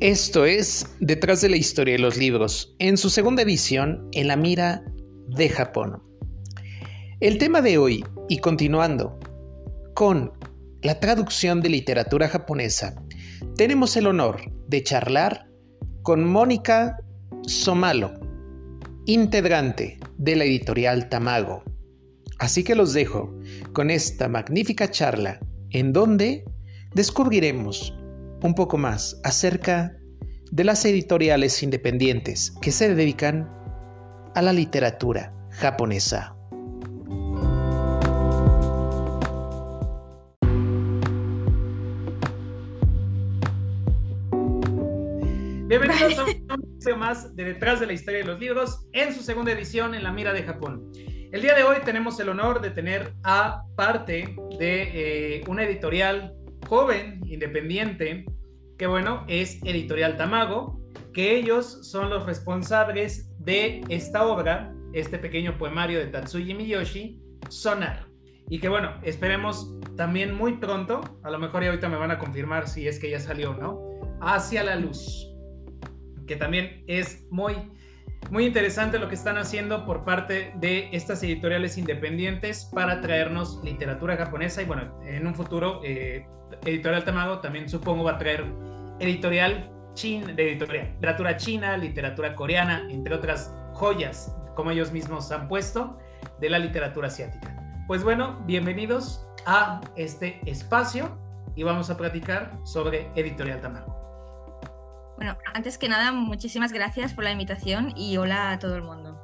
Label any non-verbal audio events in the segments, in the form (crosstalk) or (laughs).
Esto es Detrás de la historia de los libros, en su segunda edición, en la mira de Japón. El tema de hoy, y continuando con la traducción de literatura japonesa, tenemos el honor de charlar con Mónica Somalo, integrante de la editorial Tamago. Así que los dejo con esta magnífica charla en donde descubriremos un poco más acerca de las editoriales independientes que se dedican a la literatura japonesa. Bienvenidos a (laughs) un episodio más de Detrás de la Historia de los Libros en su segunda edición en la mira de Japón. El día de hoy tenemos el honor de tener a parte de eh, una editorial joven, independiente, que bueno, es Editorial Tamago, que ellos son los responsables de esta obra, este pequeño poemario de Tatsuya Miyoshi, Sonar. Y que bueno, esperemos también muy pronto, a lo mejor y ahorita me van a confirmar si es que ya salió, ¿no? Hacia la luz, que también es muy, muy interesante lo que están haciendo por parte de estas editoriales independientes para traernos literatura japonesa y bueno, en un futuro eh, Editorial Tamago también supongo va a traer editorial china, de editorial, literatura china, literatura coreana, entre otras joyas, como ellos mismos han puesto, de la literatura asiática. Pues bueno, bienvenidos a este espacio y vamos a platicar sobre Editorial Tamago. Bueno, antes que nada, muchísimas gracias por la invitación y hola a todo el mundo.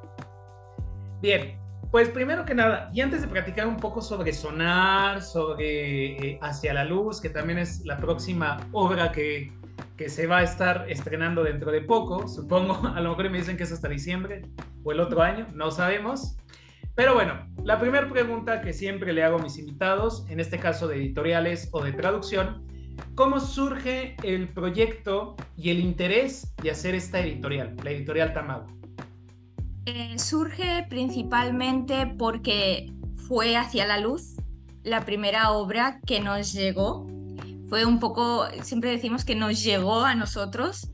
Bien, pues primero que nada, y antes de platicar un poco sobre Sonar, sobre eh, Hacia la Luz, que también es la próxima obra que, que se va a estar estrenando dentro de poco. Supongo, (laughs) a lo mejor me dicen que es hasta diciembre o el otro año, no sabemos. Pero bueno, la primera pregunta que siempre le hago a mis invitados, en este caso de editoriales o de traducción, ¿cómo surge el proyecto y el interés de hacer esta editorial, la editorial Tamago? Eh, surge principalmente porque fue hacia la luz la primera obra que nos llegó fue un poco, siempre decimos que nos llegó a nosotros.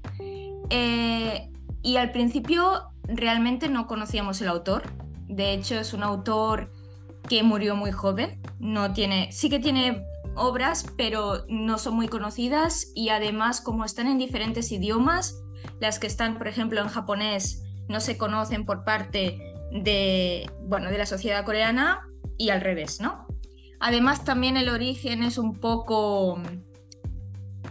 Eh, y al principio realmente no conocíamos el autor. De hecho, es un autor que murió muy joven. No tiene, sí que tiene obras, pero no son muy conocidas. Y además, como están en diferentes idiomas, las que están, por ejemplo, en japonés, no se conocen por parte de, bueno, de la sociedad coreana y al revés, ¿no? Además, también el origen es un poco,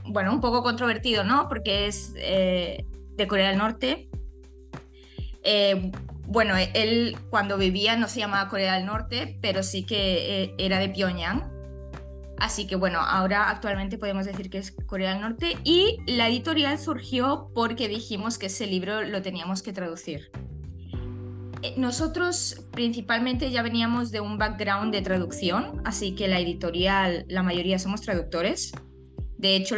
bueno, un poco controvertido, ¿no? Porque es eh, de Corea del Norte. Eh, bueno, él cuando vivía no se llamaba Corea del Norte, pero sí que eh, era de Pyongyang. Así que bueno, ahora actualmente podemos decir que es Corea del Norte y la editorial surgió porque dijimos que ese libro lo teníamos que traducir. Eh, nosotros principalmente ya veníamos de un background de traducción, así que la editorial, la mayoría somos traductores. De hecho,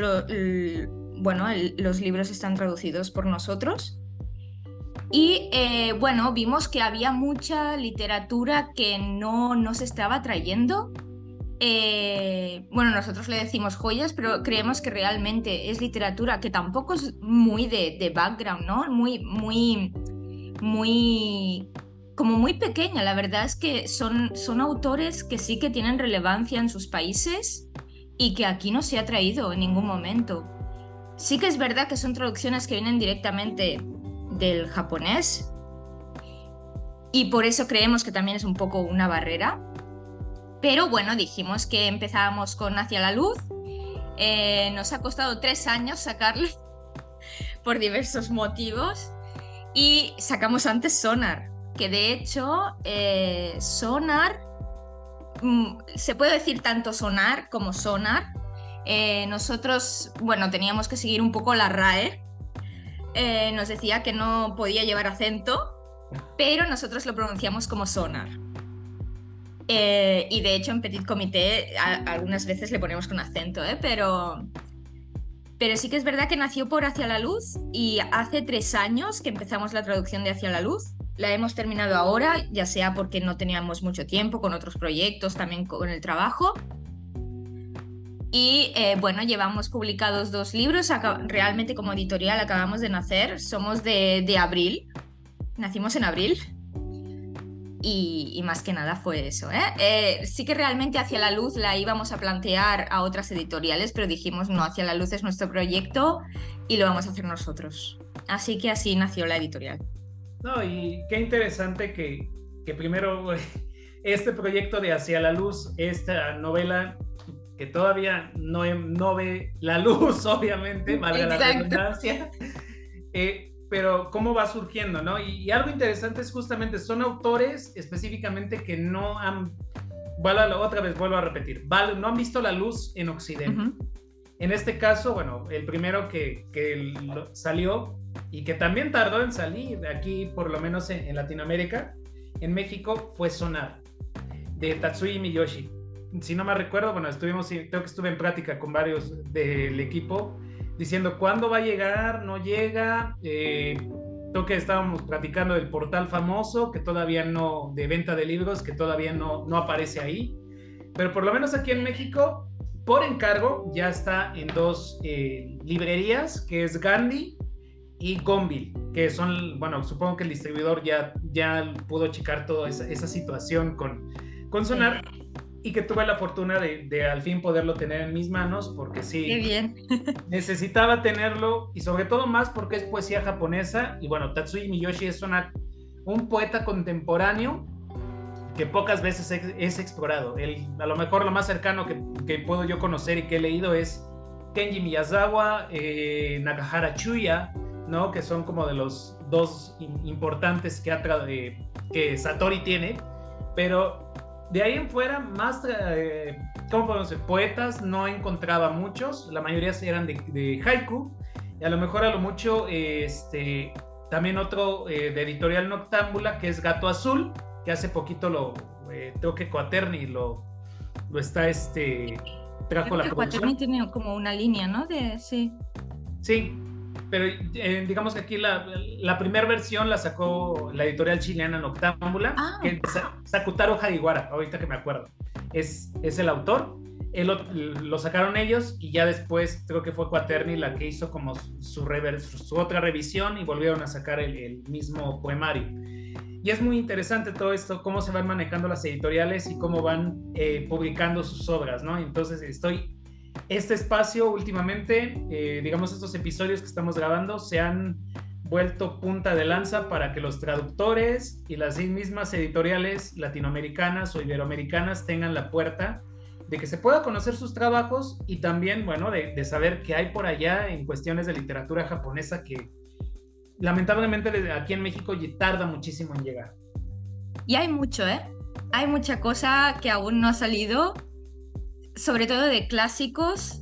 bueno, los libros están traducidos por nosotros. Y eh, bueno, vimos que había mucha literatura que no nos estaba trayendo. Eh, bueno, nosotros le decimos joyas, pero creemos que realmente es literatura que tampoco es muy de, de background, ¿no? Muy, muy muy como muy pequeña. La verdad es que son, son autores que sí que tienen relevancia en sus países y que aquí no se ha traído en ningún momento. Sí que es verdad que son traducciones que vienen directamente del japonés y por eso creemos que también es un poco una barrera. Pero bueno, dijimos que empezábamos con Hacia la Luz. Eh, nos ha costado tres años sacarlo (laughs) por diversos motivos. Y sacamos antes Sonar, que de hecho eh, Sonar, mm, se puede decir tanto Sonar como Sonar. Eh, nosotros, bueno, teníamos que seguir un poco la RAE. Nos decía que no podía llevar acento, pero nosotros lo pronunciamos como Sonar. Y de hecho en Petit Comité algunas veces le ponemos con acento, pero pero sí que es verdad que nació por Hacia la Luz y hace tres años que empezamos la traducción de Hacia la Luz. La hemos terminado ahora, ya sea porque no teníamos mucho tiempo con otros proyectos, también con el trabajo. Y eh, bueno, llevamos publicados dos libros, realmente como editorial acabamos de nacer, somos de abril, nacimos en abril. Y, más que nada fue eso. ¿eh? ¿eh? sí que realmente hacia la luz la íbamos a plantear a otras editoriales, pero dijimos no, hacia la luz es nuestro proyecto y lo vamos a hacer nosotros. Así que así nació la editorial. No, y qué interesante que, que primero (laughs) este proyecto de Hacia la Luz, esta novela que todavía no, no ve la luz, (laughs) obviamente, valga la redundancia. Eh, pero cómo va surgiendo, ¿no? Y, algo interesante es justamente, son autores específicamente que no han, otra vez vuelvo a repetir, no han visto la luz en Occidente. En este caso, bueno, el primero que, que, salió y que también tardó en salir aquí, por lo menos en, en Latinoamérica, en México, fue Sonar, de Tatsuya Miyoshi si no me recuerdo, bueno, estuvimos, creo que estuve en práctica con varios del equipo diciendo cuándo va a llegar, no llega. Eh, creo que estábamos platicando del portal famoso, que todavía no, de venta de libros, que todavía no, no aparece ahí. Pero por lo menos aquí en México, por encargo, ya está en dos eh, librerías, que es Gandhi y Gonville, que son, bueno, supongo que el distribuidor ya, ya pudo checar toda esa, situación con, con Sonar y que tuve la fortuna de, al fin poderlo tener en mis manos, porque sí, bien. (laughs) necesitaba tenerlo y sobre todo más porque es poesía japonesa y bueno, Tatsuya Miyoshi es una, un poeta contemporáneo que pocas veces es, explorado. El, a lo mejor lo más cercano que, que, puedo yo conocer y que he leído es Kenji Miyazawa, eh, Nakahara Chuya, ¿no? que son como de los dos importantes que, ha eh, que Satori tiene, pero de ahí en fuera, más, eh, ¿cómo podemos decir? Poetas no encontraba muchos, la mayoría eran de, haiku, y a lo mejor a lo mucho, este, también otro eh, de editorial Noctámbula, que es Gato Azul, que hace poquito lo, eh, creo que Coaterni lo, lo está, este, trajo la que tiene como una línea, ¿no? De, sí. Sí, pero eh, digamos que aquí la, la primera versión la sacó la editorial chilena Noctámbula, ah. que es Sakutaro Hagiguara, ahorita que me acuerdo. Es, es el autor, él lo, sacaron ellos y ya después creo que fue Quaterni la que hizo como su, su, otra revisión y volvieron a sacar el, mismo poemario. Y es muy interesante todo esto, cómo se van manejando las editoriales y cómo van eh, publicando sus obras, ¿no? Entonces estoy este espacio últimamente, eh, digamos estos episodios que estamos grabando, se han vuelto punta de lanza para que los traductores y las mismas editoriales latinoamericanas o iberoamericanas tengan la puerta de que se pueda conocer sus trabajos y también, bueno, de, saber qué hay por allá en cuestiones de literatura japonesa que lamentablemente aquí en México tarda muchísimo en llegar. Y hay mucho, ¿eh? Hay mucha cosa que aún no ha salido sobre todo de clásicos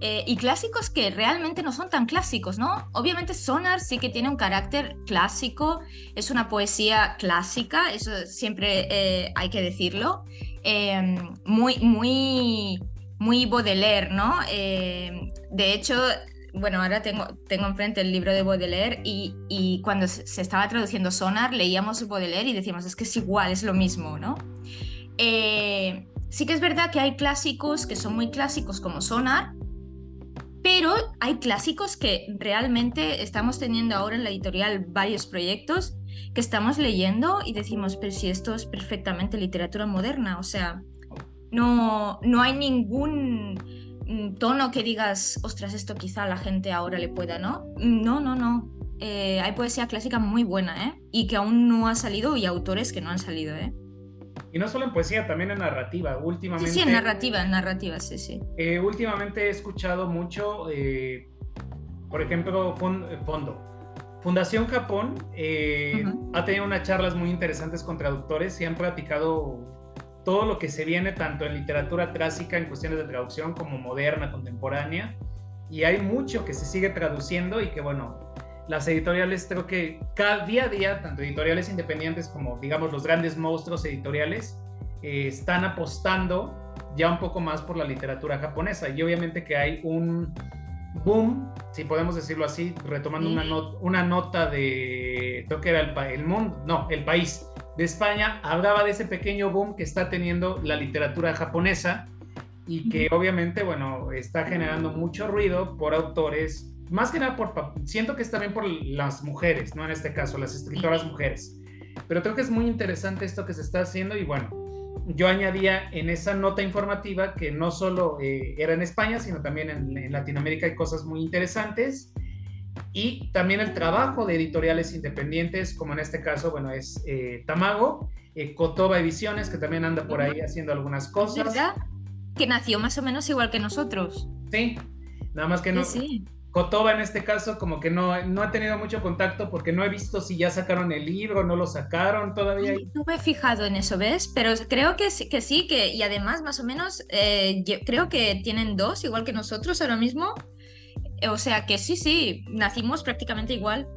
eh, y clásicos que realmente no son tan clásicos, ¿no? Obviamente Sonar sí que tiene un carácter clásico, es una poesía clásica, eso siempre eh, hay que decirlo, em, muy, muy, muy Baudelaire, ¿no? Em, de hecho, bueno, ahora tengo, tengo enfrente el libro de Baudelaire y, y, cuando se estaba traduciendo Sonar leíamos Baudelaire y decíamos, es que es igual, es lo mismo, ¿no? Eh, Sí que es verdad que hay clásicos que son muy clásicos como Sonar, pero hay clásicos que realmente estamos teniendo ahora en la editorial varios proyectos que estamos leyendo y decimos, pero si esto es perfectamente literatura moderna, o sea, no, no hay ningún mm, tono que digas, ostras, esto quizá la gente ahora le pueda, ¿no? No, no, no. Eh, hay poesía clásica muy buena, ¿eh? Y que aún no ha salido y autores que no han salido, ¿eh? Y no solo en poesía, también en narrativa. Últimamente. Sí, sí en narrativa, en narrativa, sí, sí. Eh, últimamente he escuchado mucho, eh, por ejemplo, eh, Fondo. Fundación Japón ha tenido unas charlas muy interesantes con traductores y han platicado todo lo que se viene tanto en literatura clásica en cuestiones de traducción como moderna, contemporánea. Y hay mucho que se sigue traduciendo y que, bueno, las editoriales creo que cada día a día, tanto editoriales independientes como digamos los grandes monstruos editoriales, eh, están apostando ya un poco más por la literatura japonesa. Y obviamente que hay un boom, si podemos decirlo así, retomando una, una nota de, creo que era el, el mundo, no, el país de España, hablaba de ese pequeño boom que está teniendo la literatura japonesa y que obviamente, bueno, está generando mucho ruido por autores, más que nada por, siento que es también por las mujeres, ¿no? En este caso, las escritoras mujeres. Pero creo que es muy interesante esto que se está haciendo y bueno, yo añadía en esa nota informativa que no solo eh, era en España, sino también en, Latinoamérica hay cosas muy interesantes y también el trabajo de editoriales independientes, como en este caso, bueno, es eh, Tamago, eh, Cotoba Ediciones, que también anda por ahí haciendo algunas cosas. ¿Verdad? Que nació más o menos igual que nosotros. Sí, nada más que no. Sí, Cotoba en este caso como que no, no ha tenido mucho contacto porque no he visto si ya sacaron el libro, no lo sacaron todavía. No me he fijado en eso, ¿ves? Pero creo que sí, que, sí, que y además más o menos eh, creo que tienen dos, igual que nosotros ahora mismo. O sea que sí, sí, nacimos prácticamente igual.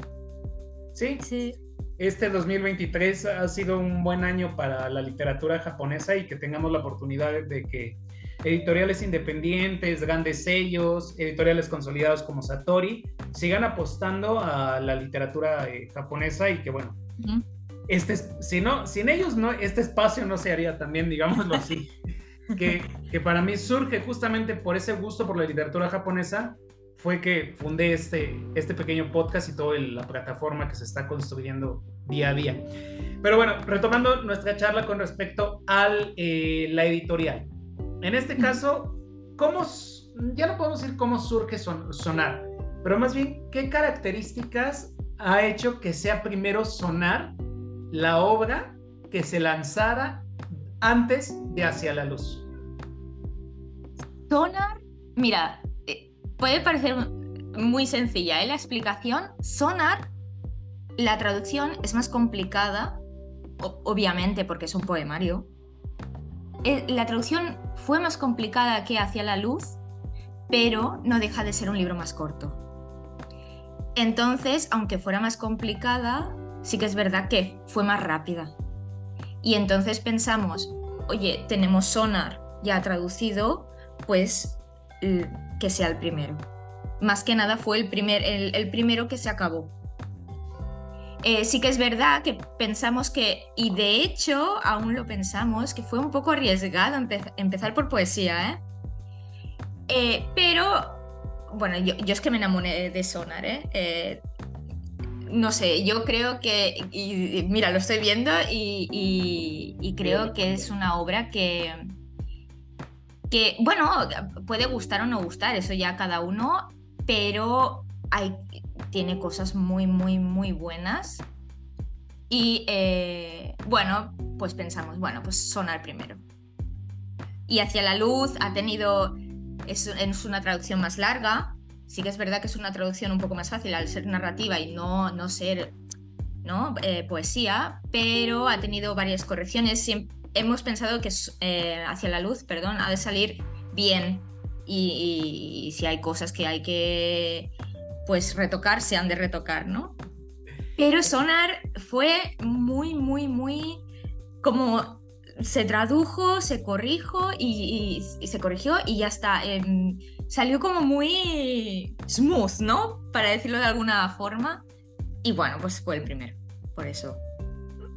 Sí. Sí. Este 2023 ha sido un buen año para la literatura japonesa y que tengamos la oportunidad de que editoriales independientes, grandes sellos, editoriales consolidados como Satori, sigan apostando a la literatura eh, japonesa y que bueno, este, si no, sin ellos no, este espacio no se haría también, digámoslo así. (laughs) que, que para mí surge justamente por ese gusto por la literatura japonesa, fue que fundé este, este pequeño podcast y toda la plataforma que se está construyendo día a día. Pero bueno, retomando nuestra charla con respecto a eh, la editorial. En este caso, ¿cómo, ya no podemos decir cómo surge sonar, pero más bien, ¿qué características ha hecho que sea primero sonar la obra que se lanzara antes de Hacia la Luz? Sonar, mira, eh, puede parecer muy sencilla ¿eh? la explicación. Sonar, la traducción es más complicada, obviamente porque es un poemario, la traducción fue más complicada que Hacia la Luz, pero no deja de ser un libro más corto. Entonces, aunque fuera más complicada, sí que es verdad que fue más rápida. Y entonces pensamos, oye, tenemos Sonar ya traducido, pues que sea el primero. Más que nada fue el, primer, el primero que se acabó. Eh, sí que es verdad que pensamos que, y de hecho aún lo pensamos, que fue un poco arriesgado empezar por poesía, ¿eh? ¿eh? pero, bueno, yo, es que me enamoré de Sonar, ¿eh? no sé, yo creo que, mira, lo estoy viendo y, y, creo que es una obra que, que, bueno, puede gustar o no gustar, eso ya cada uno, pero hay, tiene cosas muy, muy, muy buenas. Y eh, bueno, pues pensamos, bueno, pues sonar primero. Y hacia la luz ha tenido, es, es, una traducción más larga, sí que es verdad que es una traducción un poco más fácil al ser narrativa y no, no ser ¿no? Eh, poesía, pero ha tenido varias correcciones. hemos pensado que eh, hacia la luz, perdón, ha de salir bien y si hay cosas que hay que pues retocar se han de retocar, ¿no? Pero Sonar fue muy, muy, muy como se tradujo, se corrijo y, se corrigió y ya está. Em, salió como muy smooth, ¿no? Para decirlo de alguna forma. Y bueno, pues fue el primero, por eso.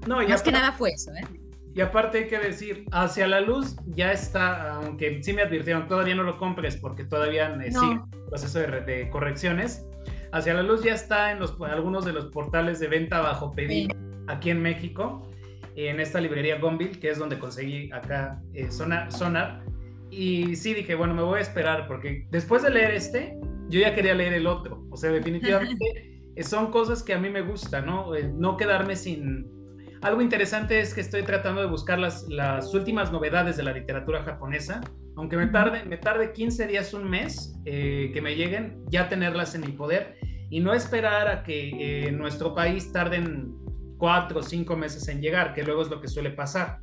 No, Más que nada fue eso, ¿eh? Y aparte hay que decir, hacia la luz ya está, aunque sí me advirtieron, todavía no lo compres porque todavía eh, sigue el proceso de correcciones Hacia la Luz ya está en los, algunos de los portales de venta bajo pedido aquí en México, en esta librería Gonville, que es donde conseguí acá eh, Sonar, Y sí dije, bueno, me voy a esperar porque después de leer este, yo ya quería leer el otro. O sea, definitivamente (laughs) son cosas que a mí me gustan, ¿no? Eh, no quedarme sin... Algo interesante es que estoy tratando de buscar las, las últimas novedades de la literatura japonesa aunque me tarde, me tarde 15 días, un mes eh, que me lleguen, ya tenerlas en mi poder y no esperar a que en eh, nuestro país tarden cuatro o cinco meses en llegar, que luego es lo que suele pasar.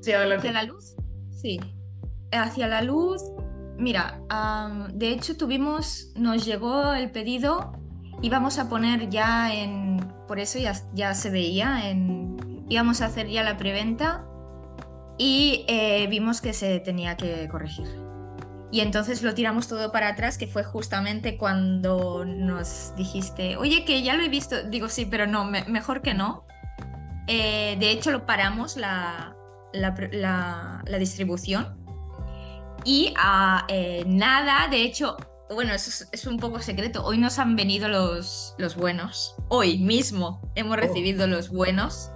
sí, adelante. ¿Hacia la luz? Sí. Hacia la luz, mira, de hecho tuvimos, nos llegó el pedido, íbamos a poner ya en, por eso ya, ya se veía, en, íbamos a hacer ya la preventa y eh, vimos que se tenía que corregir. Y entonces lo tiramos todo para atrás, que fue justamente cuando nos dijiste, oye, que ya lo he visto. Digo, sí, pero no, mejor que no. Eh, de hecho, lo paramos la, la, distribución. Y a eh, nada, de hecho, bueno, eso es, un poco secreto. Hoy nos han venido los, los buenos. Hoy mismo hemos oh. recibido los buenos.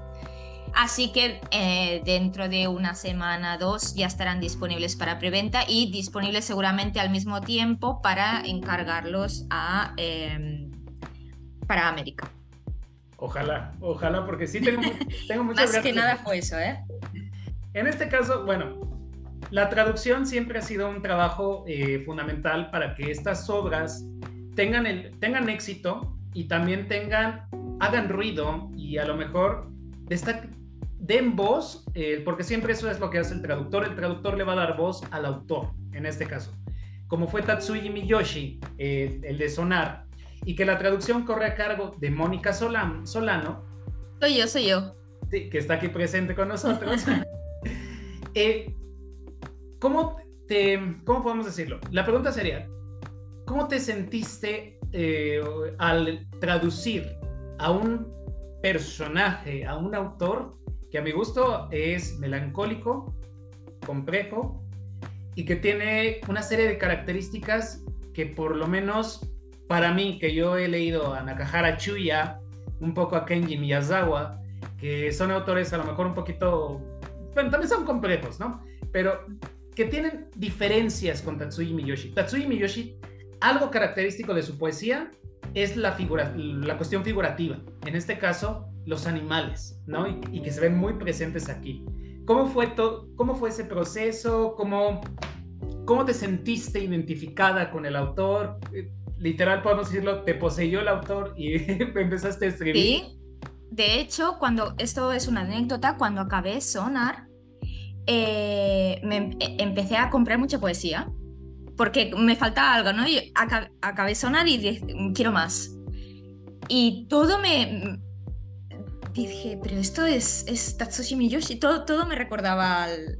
Así que eh, dentro de una semana, dos, ya estarán disponibles para preventa y disponibles seguramente al mismo tiempo para encargarlos a, em, para América. Ojalá, ojalá, porque sí tengo, tengo muchas (laughs) Más que nada fue eso, ¿eh? En este caso, bueno, la traducción siempre ha sido un trabajo eh, fundamental para que estas obras tengan, el, tengan éxito y también tengan, hagan ruido y a lo mejor den voz, eh, porque siempre eso es lo que hace el traductor. El traductor le va a dar voz al autor, en este caso. Como fue Tatsuji Miyoshi, eh, el de Sonar, y que la traducción corre a cargo de Mónica Solano. Soy yo, soy yo. Sí, que está aquí presente con nosotros. (laughs) eh, ¿cómo, te, ¿Cómo podemos decirlo? La pregunta sería, ¿cómo te sentiste eh, al traducir a un personaje, a un autor que a mi gusto es melancólico, complejo y que tiene una serie de características que por lo menos para mí, que yo he leído a Nakahara Chuya, un poco a Kenji Miyazawa, que son autores a lo mejor un poquito, bueno, también son complejos, ¿no? Pero que tienen diferencias con Tatsuya Miyoshi. Tatsuya Miyoshi, algo característico de su poesía es la, figura, la cuestión figurativa. En este caso, los animales, ¿no? Y, que se ven muy presentes aquí. ¿Cómo fue, todo, cómo fue ese proceso? ¿Cómo, ¿Cómo te sentiste identificada con el autor? literal podemos decirlo, te poseyó el autor y (laughs) empezaste a escribir. Sí, de hecho, cuando, esto es una anécdota, cuando acabé Sonar, eh, me em, empecé a comprar mucha poesía, porque me faltaba algo, ¿no? Y acabé Sonar y dije, quiero más. Y todo me... Dije, pero esto es, es Tatsushi Miyoshi, todo, todo me recordaba al...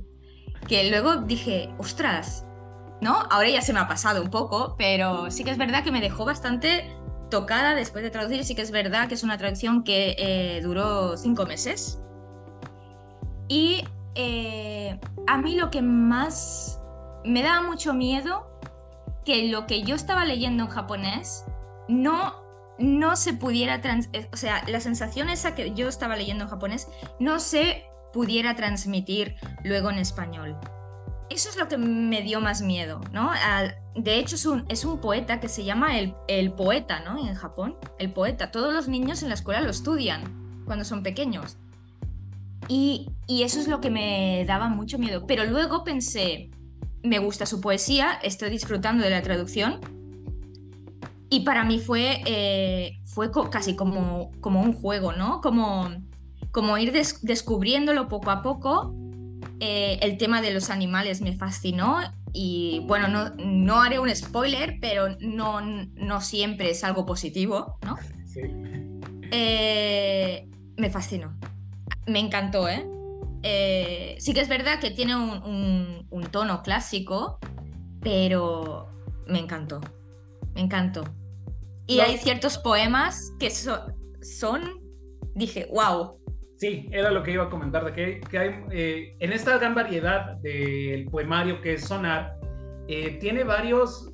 Que luego dije, ostras, ¿no? Ahora ya se me ha pasado un poco, pero sí que es verdad que me dejó bastante tocada después de traducir. Sí que es verdad que es una traducción que eh, duró cinco meses. Y eh, a mí lo que más me daba mucho miedo que lo que yo estaba leyendo en japonés no, no se pudiera, o sea, la sensación esa que yo estaba leyendo en japonés no se pudiera transmitir luego en español eso es lo que me dio más miedo, ¿no? de hecho, es un, es un poeta que se llama el, el, poeta, ¿no? En Japón, el poeta. Todos los niños en la escuela lo estudian cuando son pequeños. Y, y eso es lo que me daba mucho miedo. Pero luego pensé, me gusta su poesía, estoy disfrutando de la traducción. Y para mí fue, eh, fue casi como, como un juego, ¿no? Como, como ir descubriéndolo poco a poco eh, el tema de los animales me fascinó y bueno, no, no haré un spoiler, pero no, no siempre es algo positivo, ¿no? Sí. Eh, me fascinó. Me encantó, ¿eh? ¿eh? sí que es verdad que tiene un, un, tono clásico, pero me encantó. Me encantó. Y hay ciertos poemas que son, dije, wow, Sí, era lo que iba a comentar, de que, que hay, eh, en esta gran variedad del poemario que es Sonar, eh, tiene varios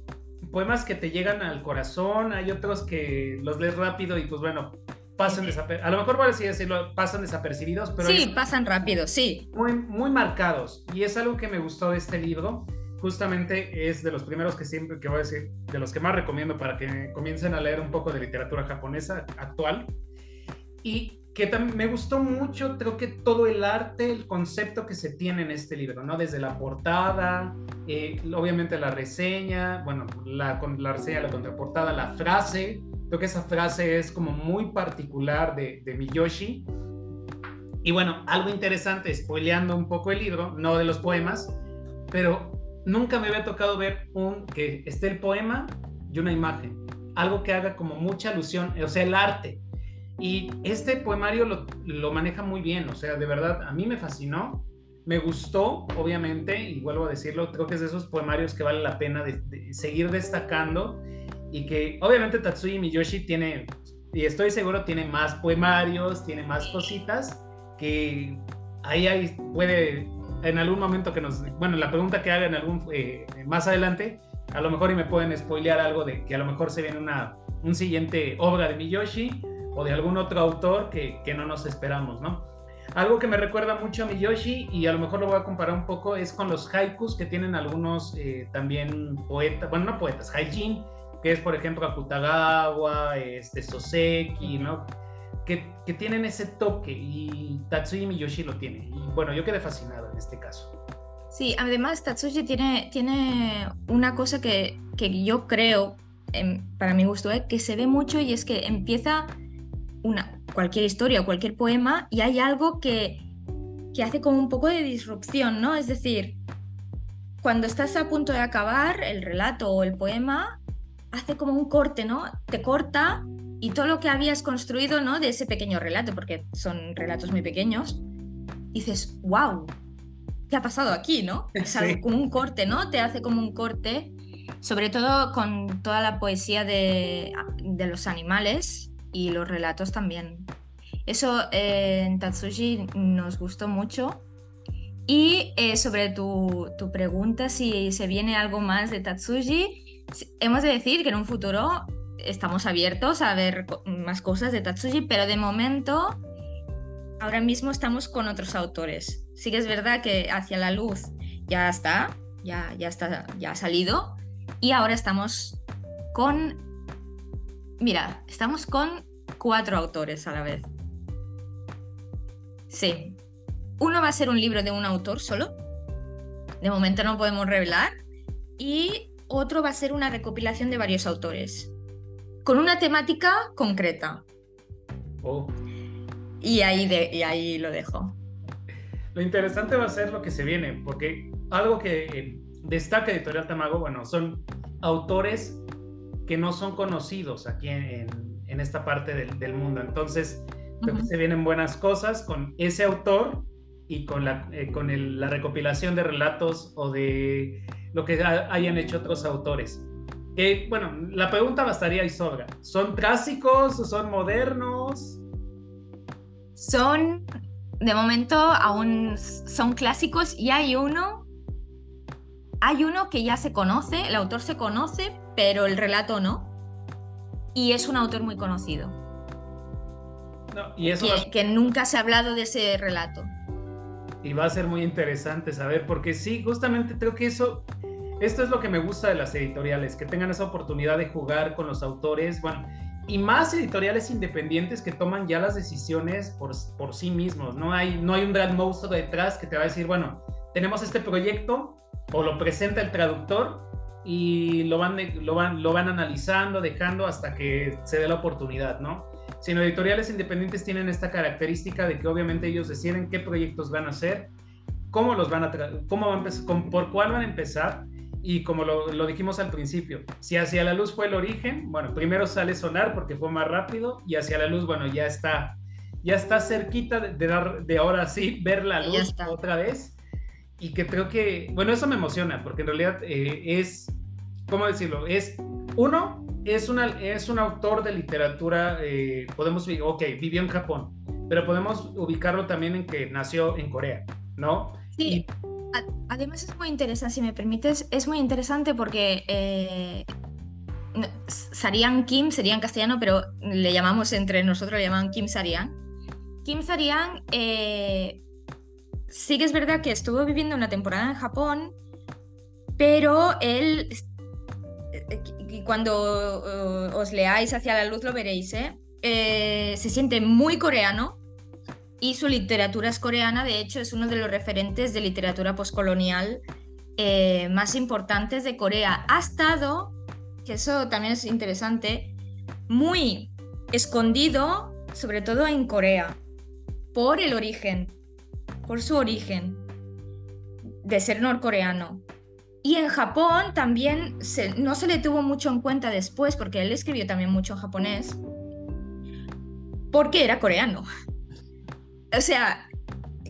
poemas que te llegan al corazón, hay otros que los lees rápido y pues bueno, pasan desapercibidos, a lo mejor por así decirlo, pasan desapercibidos, pero... Sí, pasan rápido, sí. Muy, muy marcados, y es algo que me gustó de este libro, justamente es de los primeros que siempre, que voy a decir, de los que más recomiendo para que comiencen a leer un poco de literatura japonesa actual, y que me gustó mucho, creo que todo el arte, el concepto que se tiene en este libro, ¿no? Desde la portada, eh, obviamente la reseña, bueno, la, la reseña, la contraportada, la frase, creo que esa frase es como muy particular de, de Miyoshi. Y bueno, algo interesante, spoileando un poco el libro, no de los poemas, pero nunca me había tocado ver un que esté el poema y una imagen, algo que haga como mucha alusión, o sea, el arte. Y este poemario lo, maneja muy bien, o sea, de verdad, a mí me fascinó, me gustó, obviamente, y vuelvo a decirlo, creo que es de esos poemarios que vale la pena de, seguir destacando y que obviamente Tatsuya Miyoshi tiene, y estoy seguro, tiene más poemarios, tiene más cositas que ahí, ahí puede en algún momento que nos, bueno, la pregunta que haga en algún, eh, más adelante, a lo mejor y me pueden spoilear algo de que a lo mejor se viene una, un siguiente obra de Miyoshi o de algún otro autor que, que no nos esperamos, ¿no? Algo que me recuerda mucho a Miyoshi y a lo mejor lo voy a comparar un poco es con los haikus que tienen algunos eh, también poetas, bueno, no poetas, haijin, que es por ejemplo Akutagawa, este, Soseki, ¿no? Que, que, tienen ese toque y Tatsuya Miyoshi lo tiene. Y bueno, yo quedé fascinado en este caso. Sí, además Tatsuya tiene, tiene una cosa que, que yo creo, para mi gusto, ¿eh? que se ve mucho y es que empieza una, cualquier historia o cualquier poema y hay algo que, que hace como un poco de disrupción, ¿no? Es decir, cuando estás a punto de acabar el relato o el poema, hace como un corte, ¿no? Te corta y todo lo que habías construido, ¿no? De ese pequeño relato, porque son relatos muy pequeños, dices, wow, ¿qué ha pasado aquí, no? Es como un corte, ¿no? Te hace como un corte, sobre todo con toda la poesía de, de los animales, y los relatos también. Eso eh, en Tatsuji nos gustó mucho. Y eh, sobre tu, tu, pregunta si se viene algo más de Tatsuji, hemos de decir que en un futuro estamos abiertos a ver más cosas de Tatsuji, pero de momento ahora mismo estamos con otros autores. Sí que es verdad que Hacia la Luz ya está, ya, ya está, ya ha salido y ahora estamos con Mira, estamos con cuatro autores a la vez. Sí. Uno va a ser un libro de un autor solo. De momento no podemos revelar. Y otro va a ser una recopilación de varios autores. Con una temática concreta. Oh. Y ahí, y ahí lo dejo. Lo interesante va a ser lo que se viene, porque algo que destaca Editorial Tamago, bueno, son autores que no son conocidos aquí en, en esta parte del, mundo. Entonces, creo que se vienen buenas cosas con ese autor y con, la, eh, con la recopilación de relatos o de lo que hayan hecho otros autores. Eh, bueno, la pregunta bastaría y sobra. ¿Son clásicos o son modernos? Son, de momento, aún son clásicos y hay uno, hay uno que ya se conoce, el autor se conoce, pero el relato no y es un autor muy conocido. y eso que, nunca se ha hablado de ese relato. Y va a ser muy interesante saber, porque sí, justamente creo que eso, esto es lo que me gusta de las editoriales, que tengan esa oportunidad de jugar con los autores, bueno, y más editoriales independientes que toman ya las decisiones por, por sí mismos. No hay, no hay un gran monstruo detrás que te va a decir, bueno, tenemos este proyecto, o lo presenta el traductor, y lo van, lo van, lo van analizando, dejando hasta que se dé la oportunidad, ¿no? Sino editoriales independientes tienen esta característica de que obviamente ellos deciden qué proyectos van a hacer, cómo los van a, cómo van a por cuál van a empezar y como lo, lo, dijimos al principio, si hacia la luz fue el origen, bueno, primero sale sonar porque fue más rápido y hacia la luz, bueno, ya está, ya está cerquita de, dar, de ahora sí ver la luz otra vez y que creo que, bueno, eso me emociona, porque en realidad eh, es, ¿cómo decirlo? Es, uno, es, una, es un autor de literatura, eh, podemos, ok, vivió en Japón, pero podemos ubicarlo también en que nació en Corea, ¿no? Sí. Además es muy interesante, si me permites, es muy interesante porque eh, Sarian Kim sería en castellano, pero le llamamos entre nosotros, le llaman Kim Sarian. Kim Sarian eh, sí que es verdad que estuvo viviendo una temporada en Japón, pero él, y cuando uh, os leáis hacia la luz lo veréis, ¿eh? ¿eh? se siente muy coreano y su literatura es coreana, de hecho es uno de los referentes de literatura postcolonial eh, más importantes de Corea. Ha estado, que eso también es interesante, muy escondido, sobre todo en Corea, por el origen por su origen de ser norcoreano. Y en Japón también no se le tuvo mucho en cuenta después, porque él escribió también mucho en japonés, porque era coreano. O sea,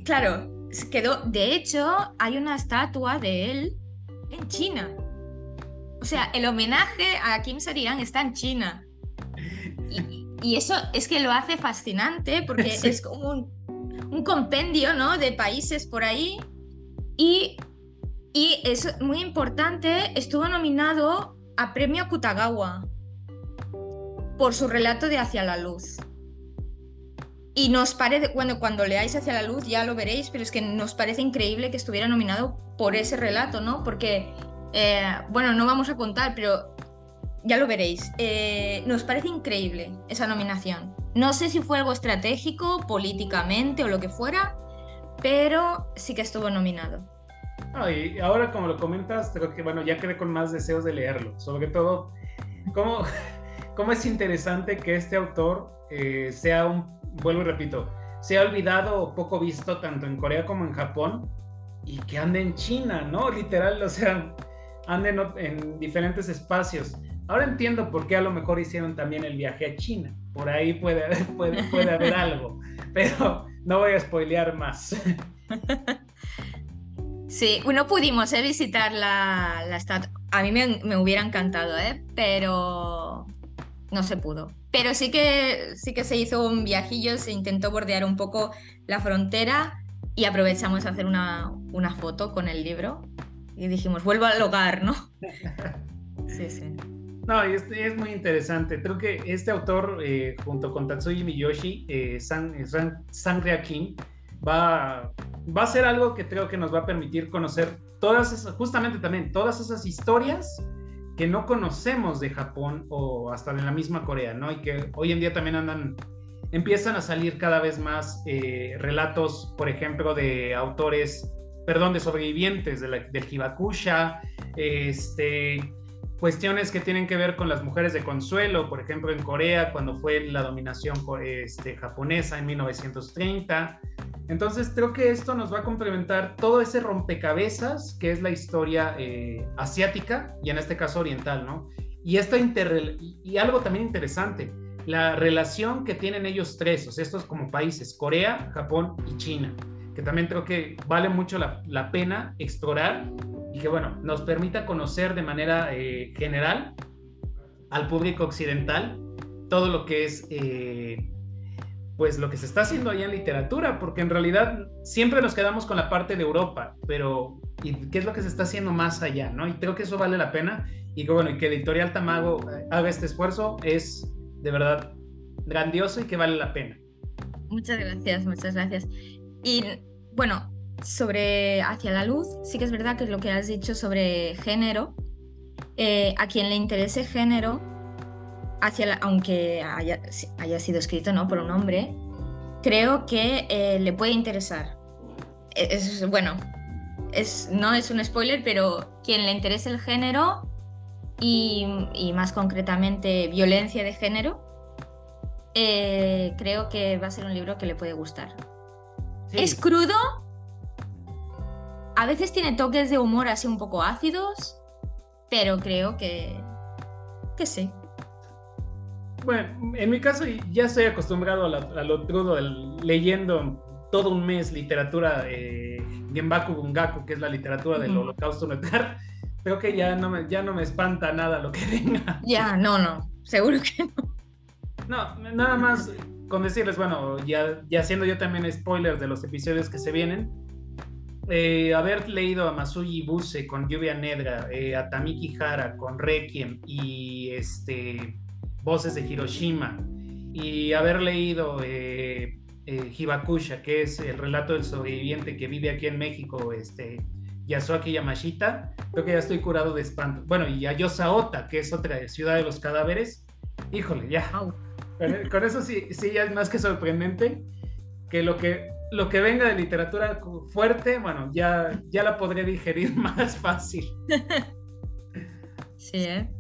claro, quedó. De hecho, hay una estatua de él en China. O sea, el homenaje a Kim Sarian está en China. Y, eso es que lo hace fascinante porque (laughs) es como un un compendio ¿no? de países por ahí y, y es muy importante, estuvo nominado a Premio Kutagawa por su relato de Hacia la Luz. Y nos parece, cuando, cuando leáis Hacia la Luz ya lo veréis, pero es que nos parece increíble que estuviera nominado por ese relato, ¿no? Porque, eh, bueno, no vamos a contar, pero ya lo veréis. Eh, nos parece increíble esa nominación. No sé si fue algo estratégico, políticamente o lo que fuera, pero sí que estuvo nominado. Y ahora como lo comentas, creo que bueno, ya quedé con más deseos de leerlo. Sobre todo, cómo, (laughs) cómo es interesante que este autor eh, sea un, vuelvo y repito, sea olvidado o poco visto tanto en Corea como en Japón y que ande en China, ¿no? Literal, o sea, ande en, en diferentes espacios. Ahora entiendo por qué a lo mejor hicieron también el viaje a China. Por ahí puede haber, puede, puede haber (laughs) algo, pero no voy a spoilear más. (laughs) Sí, no pudimos eh, visitar la, la estatua. A mí me, me, hubiera encantado, ¿eh? pero no se pudo. Pero sí que, sí que se hizo un viajillo, se intentó bordear un poco la frontera y aprovechamos a hacer una, una foto con el libro y dijimos, vuelvo al hogar, ¿no? (laughs) Sí, sí. No, es, es muy interesante. Creo que este autor, eh, junto con Tatsuya Miyoshi, eh, San, Sangria King, va, va a ser algo que creo que nos va a permitir conocer todas esas, justamente también, todas esas historias que no conocemos de Japón o hasta de la misma Corea, ¿no? Y que hoy en día también andan, empiezan a salir cada vez más eh, relatos, por ejemplo, de autores, perdón, de sobrevivientes de la, del Hibakusha, este cuestiones que tienen que ver con las mujeres de consuelo, por ejemplo en Corea cuando fue la dominación este, japonesa en 1930. Entonces creo que esto nos va a complementar todo ese rompecabezas que es la historia eh, asiática y en este caso oriental, ¿no? Y, esta y algo también interesante, la relación que tienen ellos tres, o sea, estos como países, Corea, Japón y China, que también creo que vale mucho la, la pena explorar y que bueno, nos permita conocer de manera eh, general al público occidental todo lo que es eh, pues lo que se está haciendo allá en literatura, porque en realidad siempre nos quedamos con la parte de Europa, pero ¿y qué es lo que se está haciendo más allá? ¿no? Y creo que eso vale la pena y que bueno, y que Editorial Tamago haga este esfuerzo es de verdad grandioso y que vale la pena. Muchas gracias, muchas gracias. Y bueno, sobre Hacia la Luz, sí que es verdad que es lo que has dicho sobre género. Eh, a quien le interese género, hacia aunque haya, haya, sido escrito ¿no? por un hombre, creo que eh, le puede interesar. E, es, bueno, es, no es un spoiler, pero quien le interese el género y, y más concretamente violencia de género, eh, creo que va a ser un libro que le puede gustar. Es crudo, a veces tiene toques de humor así un poco ácidos, pero creo que, que sí. Bueno, en mi caso ya estoy acostumbrado a, lo crudo, leyendo todo un mes literatura eh, Genbaku Bungaku, que es la literatura del holocausto nuclear. (laughs) Creo que ya no, me, ya no me espanta nada lo que (laughs) venga. Ya, no, no, seguro que no. No, nada más con decirles, bueno, ya, ya haciendo yo también spoilers de los episodios que se vienen, eh, haber leído a Masuyi Buse con Lluvia Negra, eh, a Tamiki Hara con Requiem y este, Voces de Hiroshima, y haber leído eh, Hibakusha, que es el relato del sobreviviente que vive aquí en México, este, Yasuaki Yamashita, creo que ya estoy curado de espanto. Bueno, y a Yosaota, que es otra ciudad de los cadáveres, híjole, ya. Con, con, eso sí, sí, ya es más que sorprendente que lo que lo que venga de literatura fuerte, bueno, ya, ya la podría digerir (laughs) más fácil. Sí, ¿eh?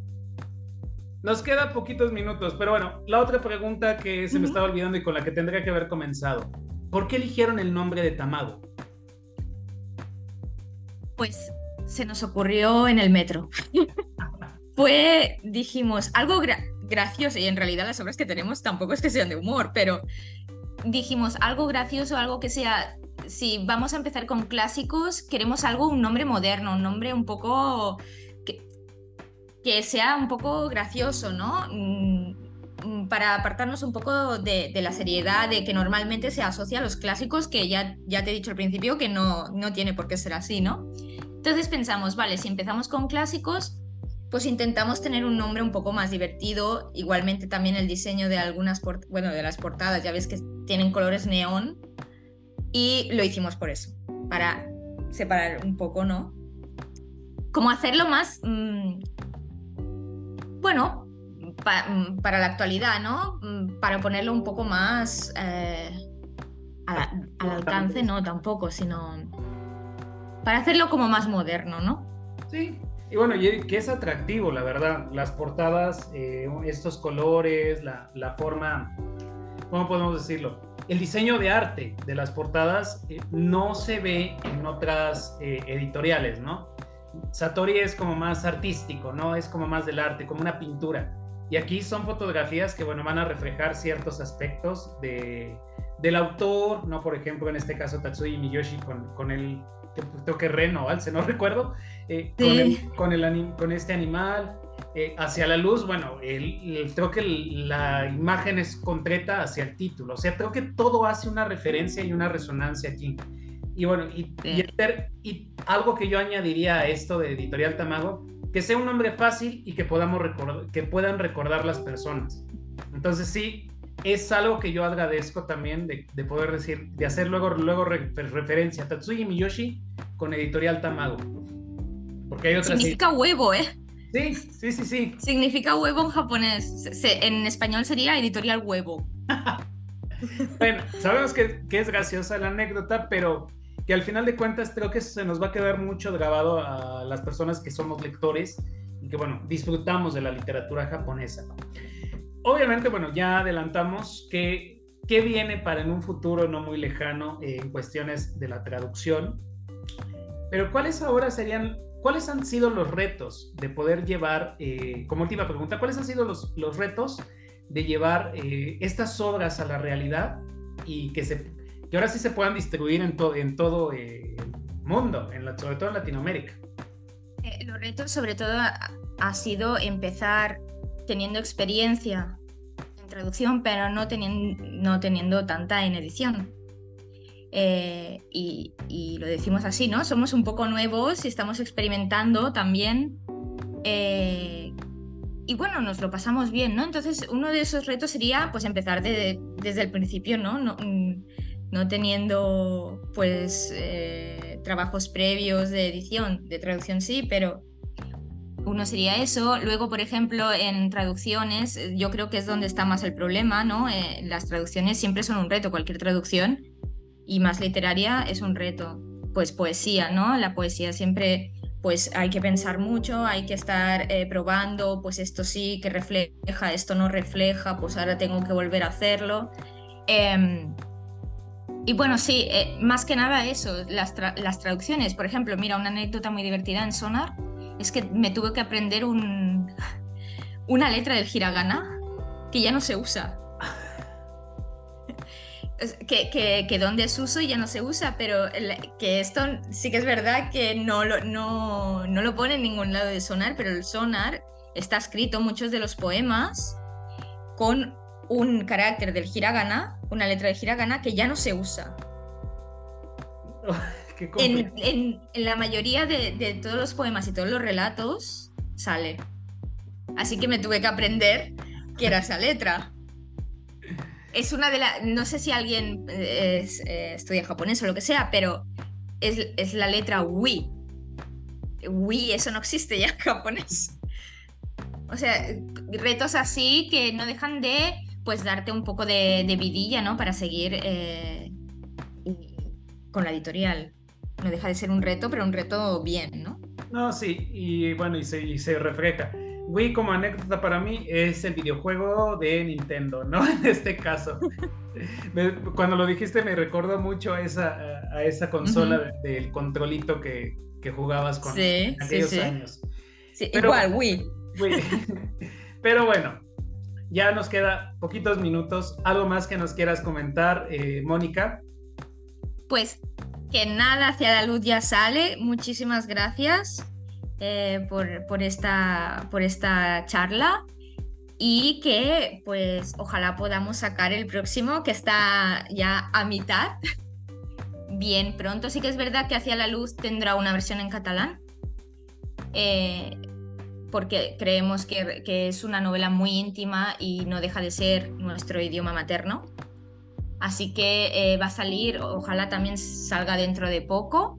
Nos quedan poquitos minutos, pero bueno, la otra pregunta que se me estaba olvidando y con la que tendría que haber comenzado. ¿Por qué eligieron el nombre de Tamago? Pues se nos ocurrió en el metro. (laughs) Fue, dijimos, algo gracioso, y en realidad las obras que tenemos tampoco es que sean de humor, pero dijimos algo gracioso, algo que sea, si vamos a empezar con clásicos, queremos algo, un nombre moderno, un nombre un poco que, sea un poco gracioso, ¿no? Mm, mm, para apartarnos un poco de, la seriedad de que normalmente se asocia a los clásicos, que ya, ya te he dicho al principio que no, no tiene por qué ser así, ¿no? Entonces pensamos, vale, si empezamos con clásicos, pues intentamos tener un nombre un poco más divertido. Igualmente también el diseño de algunas, bueno, de las portadas, ya ves que tienen colores neón. Y lo hicimos por eso, para separar un poco, ¿no? Como hacerlo más, mm, bueno, mm, para la actualidad, ¿no? Mm, para ponerlo un poco más eh, al alcance, no tampoco, sino para hacerlo como más moderno, ¿no? Sí, y bueno, que es atractivo, la verdad. Las portadas, eh, estos colores, la, forma, ¿cómo podemos decirlo? El diseño de arte de las portadas eh, no se ve en otras eh, editoriales, ¿no? Satori es como más artístico, ¿no? Es como más del arte, como una pintura. Y aquí son fotografías que, bueno, van a reflejar ciertos aspectos de, del autor, ¿no? Por ejemplo, en este caso, Tatsuya Miyoshi con, con el creo que reno, alce, no (laughs) recuerdo, eh, con, el, con, este animal, eh, hacia la luz, bueno, el, creo que la imagen es concreta hacia el título, o sea, creo que todo hace una referencia y una resonancia aquí. Y bueno, y, y, algo que yo añadiría a esto de Editorial Tamago, que sea un nombre fácil y que, podamos recordar, que puedan recordar las personas. Entonces sí, es algo que yo agradezco también de, poder decir, de hacer luego, luego referencia a Tatsuya Miyoshi con Editorial Tamago. Porque hay otras. Significa huevo, ¿eh? Sí, sí, sí, sí. Significa huevo en japonés. en español sería Editorial Huevo. (laughs) bueno, sabemos que, que, es graciosa la anécdota, pero que al final de cuentas creo que se nos va a quedar mucho grabado a las personas que somos lectores y que, bueno, disfrutamos de la literatura japonesa obviamente, bueno, ya adelantamos que qué viene para en un futuro no muy lejano eh, en cuestiones de la traducción. Pero ¿cuáles ahora serían, cuáles han sido los retos de poder llevar, eh, como última pregunta, cuáles han sido los, los retos de llevar eh, estas obras a la realidad y que, se, que ahora sí se puedan distribuir en, todo en todo el mundo, en la, sobre todo en Latinoamérica? los retos sobre todo ha sido empezar teniendo experiencia en traducción, pero no teniendo, no teniendo tanta en edición. Eh, y, lo decimos así, ¿no? Somos un poco nuevos y estamos experimentando también. Eh, y bueno, nos lo pasamos bien, ¿no? Entonces, uno de esos retos sería, pues, empezar desde el principio, ¿no? No, no teniendo, pues, eh, trabajos previos de edición, de traducción sí, pero uno sería eso. Luego, por ejemplo, en traducciones, eh, yo creo que es donde está más el problema, ¿no? Eh, las traducciones siempre son un reto, cualquier traducción, y más literaria es un reto. Pues poesía, ¿no? La poesía siempre, pues hay que pensar mucho, hay que estar eh, probando, pues esto sí que refleja, esto no refleja, pues ahora tengo que volver a hacerlo. Em, y bueno, sí, más que nada eso, las, las traducciones. Por ejemplo, mira, una anécdota muy divertida en Sonar es que me tuve que aprender un, una letra del hiragana que ya no se usa. Que, que, donde es uso ya no se usa, pero que esto sí que es verdad que no lo, no, no lo pone en ningún lado de sonar, pero el sonar está escrito muchos de los poemas con un carácter del hiragana, una letra del hiragana que ya no se usa. (laughs) en, la mayoría de, todos los poemas y todos los relatos sale. Así que me tuve que aprender que era esa letra. Es una de las. No sé si alguien eh, eh, estudia japonés o lo que sea, pero es, la letra Wi. Wi, eso no existe ya en japonés. O sea, retos así que no dejan de pues darte un poco de, vidilla, ¿no? Para seguir eh, con la editorial no deja de ser un reto, pero un reto bien, ¿no? No, sí, y bueno, y se, y se refleja. Wii como anécdota para mí es el videojuego de Nintendo, ¿no? (laughs) En este caso. cuando lo dijiste me recordó mucho a esa, a esa consola del controlito que, que jugabas con sí, aquellos sí, sí. años. igual, Wii. Wii. (laughs) Pero bueno, ya nos queda poquitos minutos. ¿Algo más que nos quieras comentar, eh, Mónica? Pues que nada hacia la luz ya sale. Muchísimas gracias eh, por, por, esta, por esta charla. y que pues ojalá podamos sacar el próximo que está ya a mitad. (laughs) Bien pronto, sí que es verdad que Hacia la Luz tendrá una versión en catalán, eh, porque creemos que, es una novela muy íntima y no deja de ser nuestro idioma materno. Así que eh, va a salir, ojalá también salga dentro de poco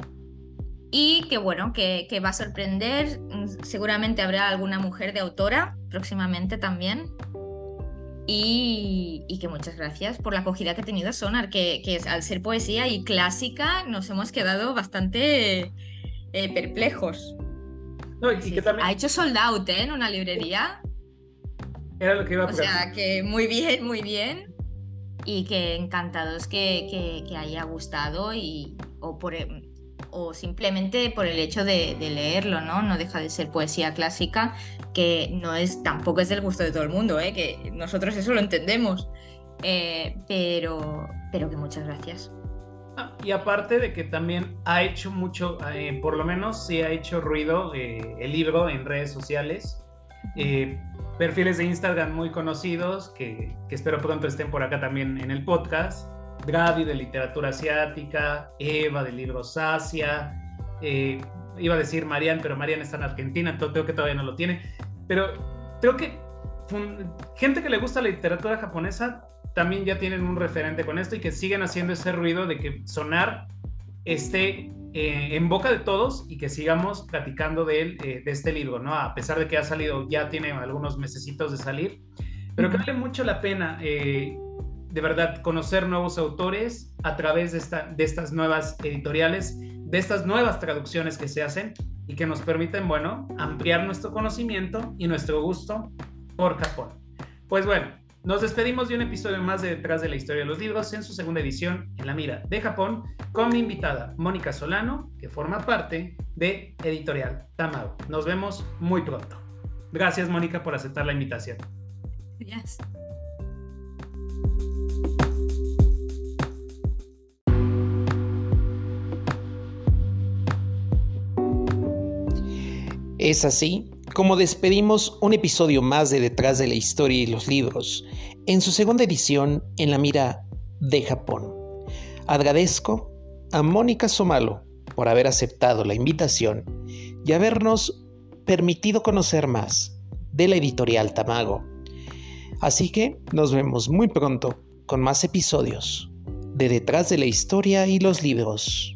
y que bueno, que, va a sorprender. Mm, seguramente habrá alguna mujer de autora próximamente también. Y, que muchas gracias por la acogida que ha tenido Sonar, que, que al ser poesía y clásica nos hemos quedado bastante eh, perplejos. Ha hecho sold out ¿eh? en una librería. Era lo que iba a O sea, que muy bien, muy bien. Y que encantados que, que, haya gustado y, o por, o simplemente por el hecho de, leerlo, ¿no? No deja de ser poesía clásica, que no es, tampoco es del gusto de todo el mundo, ¿eh? que nosotros eso lo entendemos. Eh, pero, pero que muchas gracias. Ah, y aparte de que también ha hecho mucho, eh, por lo menos sí ha hecho ruido el libro en redes sociales. Perfiles de Instagram muy conocidos que, que espero pronto estén por acá también en el podcast Gaby de literatura asiática, Eva de libros Asia, eh, iba a decir Marian, pero Marian está en Argentina, entonces creo que todavía no lo tiene. Pero creo que gente que le gusta la literatura japonesa también ya tienen un referente con esto y que siguen haciendo ese ruido de que sonar esté eh, en boca de todos y que sigamos platicando de él, eh, de este libro, ¿no? A pesar de que ha salido, ya tiene algunos mesecitos de salir, pero que vale mucho la pena de verdad conocer nuevos autores a través de, esta, de estas nuevas editoriales, de estas nuevas traducciones que se hacen y que nos permiten, bueno, ampliar nuestro conocimiento y nuestro gusto por Japón. Pues bueno, nos despedimos de un episodio más de Detrás de la Historia de los Libros en su segunda edición en la mira de Japón con mi invitada Mónica Solano, que forma parte de Editorial Tamago. Nos vemos muy pronto. Gracias Mónica por aceptar la invitación. Gracias. Es así como despedimos un episodio más de Detrás de la Historia y los Libros, en su segunda edición en la mira de Japón. Agradezco a Mónica Somalo por haber aceptado la invitación y habernos permitido conocer más de la editorial Tamago. Así que nos vemos muy pronto con más episodios de Detrás de la Historia y los Libros.